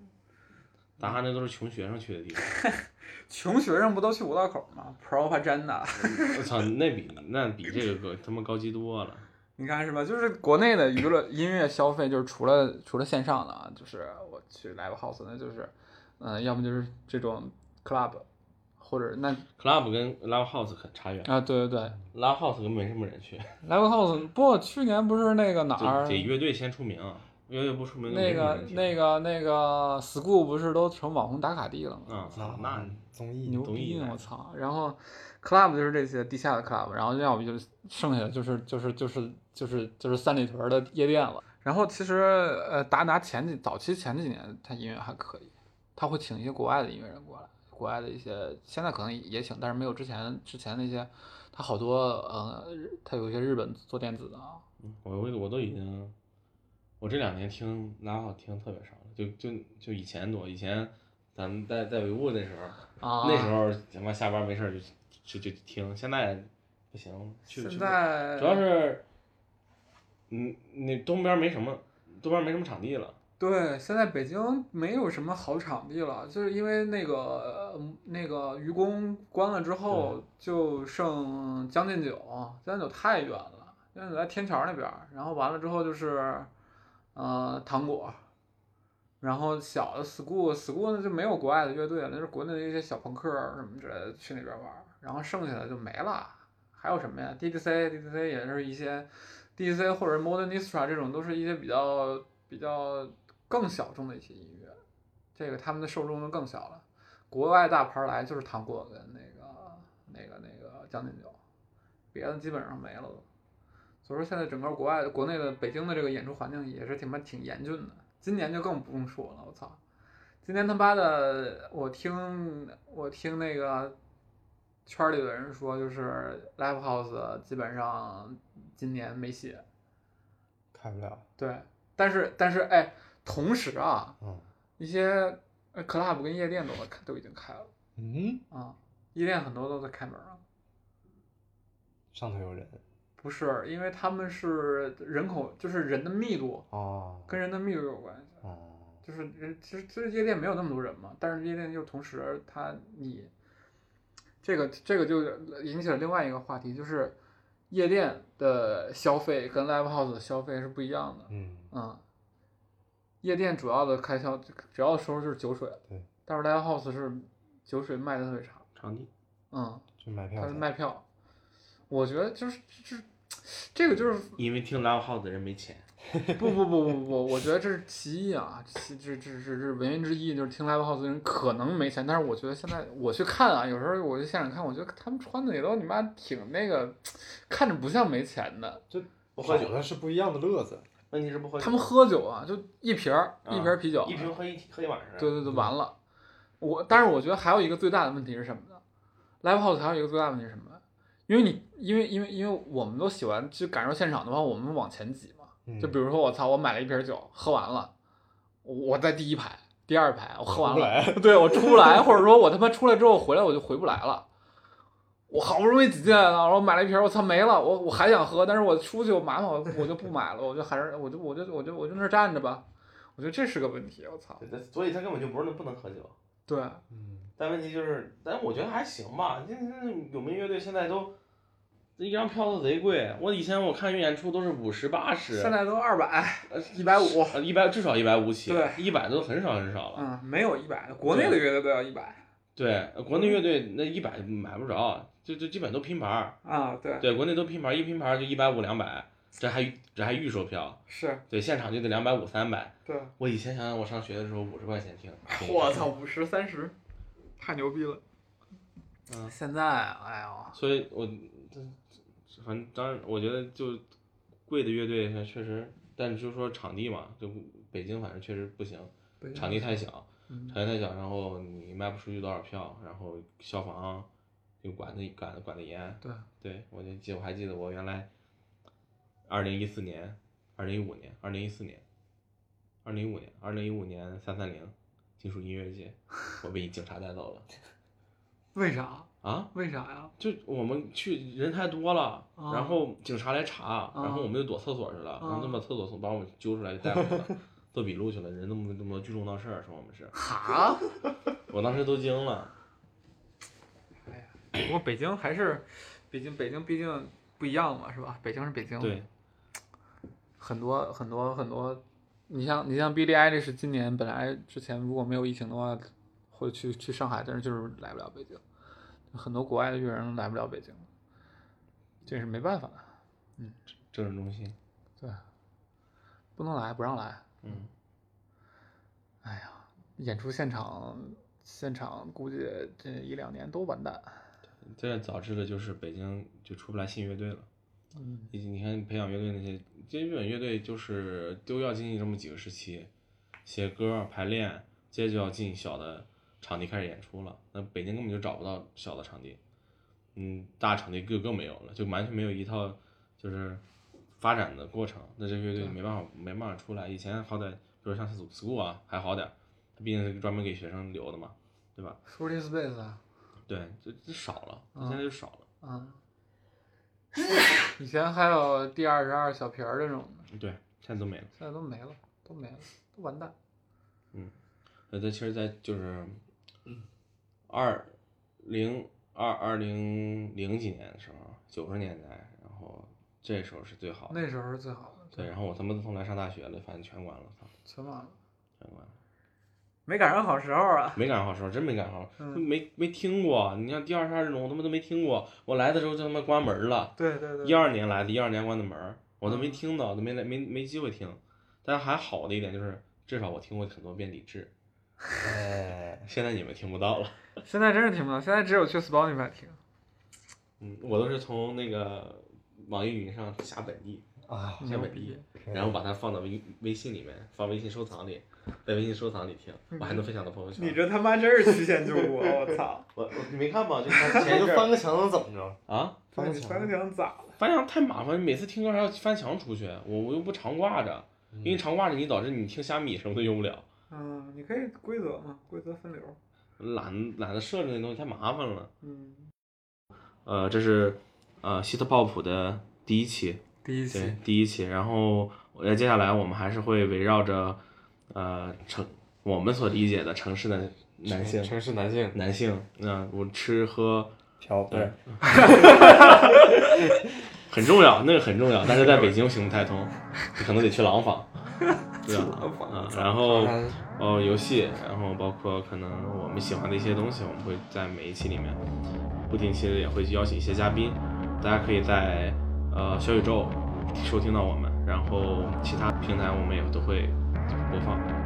达达那都是穷学生去的地方。[laughs] 穷学生不都去五道口吗？Propaganda，[laughs] 我操，那比那比这个个他妈高级多了。你看是吧？就是国内的娱乐音乐消费，就是除了除了线上的啊，就是我去 live house，那就是，嗯、要么就是这种 club，或者那 club 跟 live house 很差远啊，对对对，live house 根本没什么人去，，live house 不，去年不是那个哪就儿得乐队先出名，乐队不出名，那个那个那个 school 不是都成网红打卡地了吗？啊，操，那综艺牛逼我操！然后 club 就是这些地下的 club，然后要不就是剩下的就是就是就是就是就是三里屯的夜店了。然后其实呃，达达前几早期前几年他音乐还可以，他会请一些国外的音乐人过来，国外的一些现在可能也请，但是没有之前之前那些，他好多呃，日他有一些日本做电子的啊，嗯我我我都已经，我这两年听 live house 听特别少了，就就就以前多，以前咱们在在维吾那时候，啊，那时候他妈下班没事儿就就就听，现在不行，去现去在主要是，嗯，那东边没什么，东边没什么场地了。对，现在北京没有什么好场地了，就是因为那个呃那个愚公关了之后，就剩将进酒，将进酒太远了，将进酒在天桥那边，然后完了之后就是，呃，糖果，然后小的 school school 呢就没有国外的乐队了，那是国内的一些小朋克什么之类的去那边玩，然后剩下的就没了，还有什么呀？DDC DDC 也是一些 DDC 或者 Modernistra 这种都是一些比较比较更小众的一些音乐，这个他们的受众就更小了。国外大牌来就是糖果跟那个那个那个将进酒，别的基本上没了都。所以说现在整个国外国内的北京的这个演出环境也是挺妈挺严峻的，今年就更不用说了，我操！今年他妈的，我听我听那个圈里的人说，就是 live house 基本上今年没戏。开不了。对，但是但是哎，同时啊，嗯一些呃 club 跟夜店都在开都已经开了嗯，啊，夜店很多都在开门了。上头有人不是，因为他们是人口，就是人的密度哦跟人的密度有关系。哦，就是人其实其实夜店没有那么多人嘛，但是夜店就同时它你这个这个就引起了另外一个话题，就是夜店的消费跟 live house 的消费是不一样的。嗯嗯，夜店主要的开销主要的收入就是酒水，对，但是 live house 是酒水卖的特别差，场地，嗯，就卖票他是。卖票，我觉得就是就是这个就是因为听 live house 的人没钱。不不不不不，我觉得这是其一啊，其这这这这是原因之一，就是听 live house 的人可能没钱，但是我觉得现在我去看啊，有时候我去现场看，我觉得他们穿的也都你妈挺那个，看着不像没钱的。不喝酒好的是不一样的乐子。问题是不喝酒。他们喝酒啊，就一瓶儿啊一瓶儿啤酒，一瓶喝一喝一晚上。对对对，完了。我但是我觉得还有一个最大的问题是什么呢？live house 还有一个最大的问题是什么？因为你因为因为因为我们都喜欢去感受现场的话，我们往前挤嘛。嗯就比如说我操，我买了一瓶酒，喝完了，我我在第一排、第二排，我喝完了，对我出不来，或者说我他妈出来之后回来我就回不来了。我好不容易挤进来了，然后买了一瓶，我操没了，我我还想喝，但是我出去我麻烦，我我就不买了，我就还是我就我就我就我就那儿站着吧，我觉得这是个问题，我操，所以他根本就不是那不能喝酒。对，嗯，但问题就是，但我觉得还行吧。那那有名乐队现在都，这一张票都贼贵。我以前我看演出都是五十八十，现在都二百、一百五，呃一百至少一百五起，对一百都很少很少了。嗯，没有一百的，国内的乐队都要一百对，国内乐队那一百买不着，就就基本都拼盘儿。啊，对，对，国内都拼盘儿，一拼盘儿就一百五两百，这还这还预售票。是，对，现场就得两百五三百。对，我以前想想，我上学的时候五十块钱听。听我操，五十三十，太牛逼了。嗯现在，哎呦，所以我这反正当然，我觉得就贵的乐队它确实，但就是说场地嘛，就北京反正确实不行，场地太小，嗯场地太小，然后你卖不出去多少票，然后消防又管的管的管的严。对，对，我就记我还记得我原来二零一四年、二零一五年、二零一四年、二零一五年、二零一五年三三零金属音乐节，我被警察带走了 [laughs] 为啥？啊！为啥呀？就我们去人太多了，啊然后警察来查，然后我们就躲厕所去了，然后就把厕所从把我们揪出来就带回来了，做笔录去了。人那么那么多聚众闹事儿，说我们是，哈？[laughs] 我当时都惊了。不过北京还是，北京北京毕竟不一样嘛，是吧？北京是北京，对，很多很多很多，你像你像 Billie Eilish 今年本来之前如果没有疫情的话，会去去上海，但是就是来不了北京，很多国外的乐人来不了北京，这是没办法的，政治中心，对不能来不让来。嗯，哎呀，演出现场现场估计这一两年都完蛋。这导致的就是北京就出不来新乐队了。嗯，你你看培养乐队那些，这日本乐队就是都要经历这么几个时期，写歌排练，接着就要进小的场地开始演出了。那北京根本就找不到小的场地，嗯，大场地更更没有了，就完全没有一套就是发展的过程。那这乐队没办法没办法出来。以前好歹，比如像 school 啊还好点儿，它毕竟是专门给学生留的嘛，对吧？Forty Space 啊，对，就就少了，嗯现在就少了。嗯，以前还有第二十二小瓶儿这种的，对，现在都没了。现在都没了，都没了，都完蛋。呃，这其实，在就是二零二二零零几年的时候，九十年代，然后这时候是最好的。那时候是最好的，对，然后我他妈从来上大学了，反正全关了，操，全关了，全关了，没赶上好时候啊。没赶上好时候，真没赶上好，嗯就没没听过。你像第二十二这种，我他妈都没听过。我来的时候就他妈关门了，对对对，一二年来的，一二年关的门，我都没嗯听到，都没来没没机会听。但还好的一点就是，至少我听过很多遍李志，[laughs] 哎，现在你们听不到了。现在真是听不到，现在只有去 Spotify 听。嗯，我都是从那个网易云上下本地，啊，下本地，可以然后把它放到微微信里面，放微信收藏里，在微信收藏里听，我还能分享到朋友圈。你这他妈真是曲线救国，我操！[laughs] 我我你没看吗？就他前就翻个墙能怎么着？啊，你翻个墙翻个墙咋了？翻墙太麻烦，每次听歌还要翻墙出去，我我又不常挂着，因为常挂着你导致你听虾米什么都用不了，嗯，你可以规则嘛，规则分流。懒懒得设置那东西太麻烦了。嗯，呃，这是呃希特鲍普的第一期，第一期，第一期。然后呃，接下来我们还是会围绕着呃城我们所理解的城市的男性，城市男性，男性，那、我吃喝嫖对，[laughs] 很重要，那个很重要，但是在北京行不太通，你可能得去廊坊。[laughs] 对啊，然后哦，游戏，然后包括可能我们喜欢的一些东西，我们会在每一期里面不定期的也会邀请一些嘉宾，大家可以在呃小宇宙收听到我们然后其他平台我们也都会播放。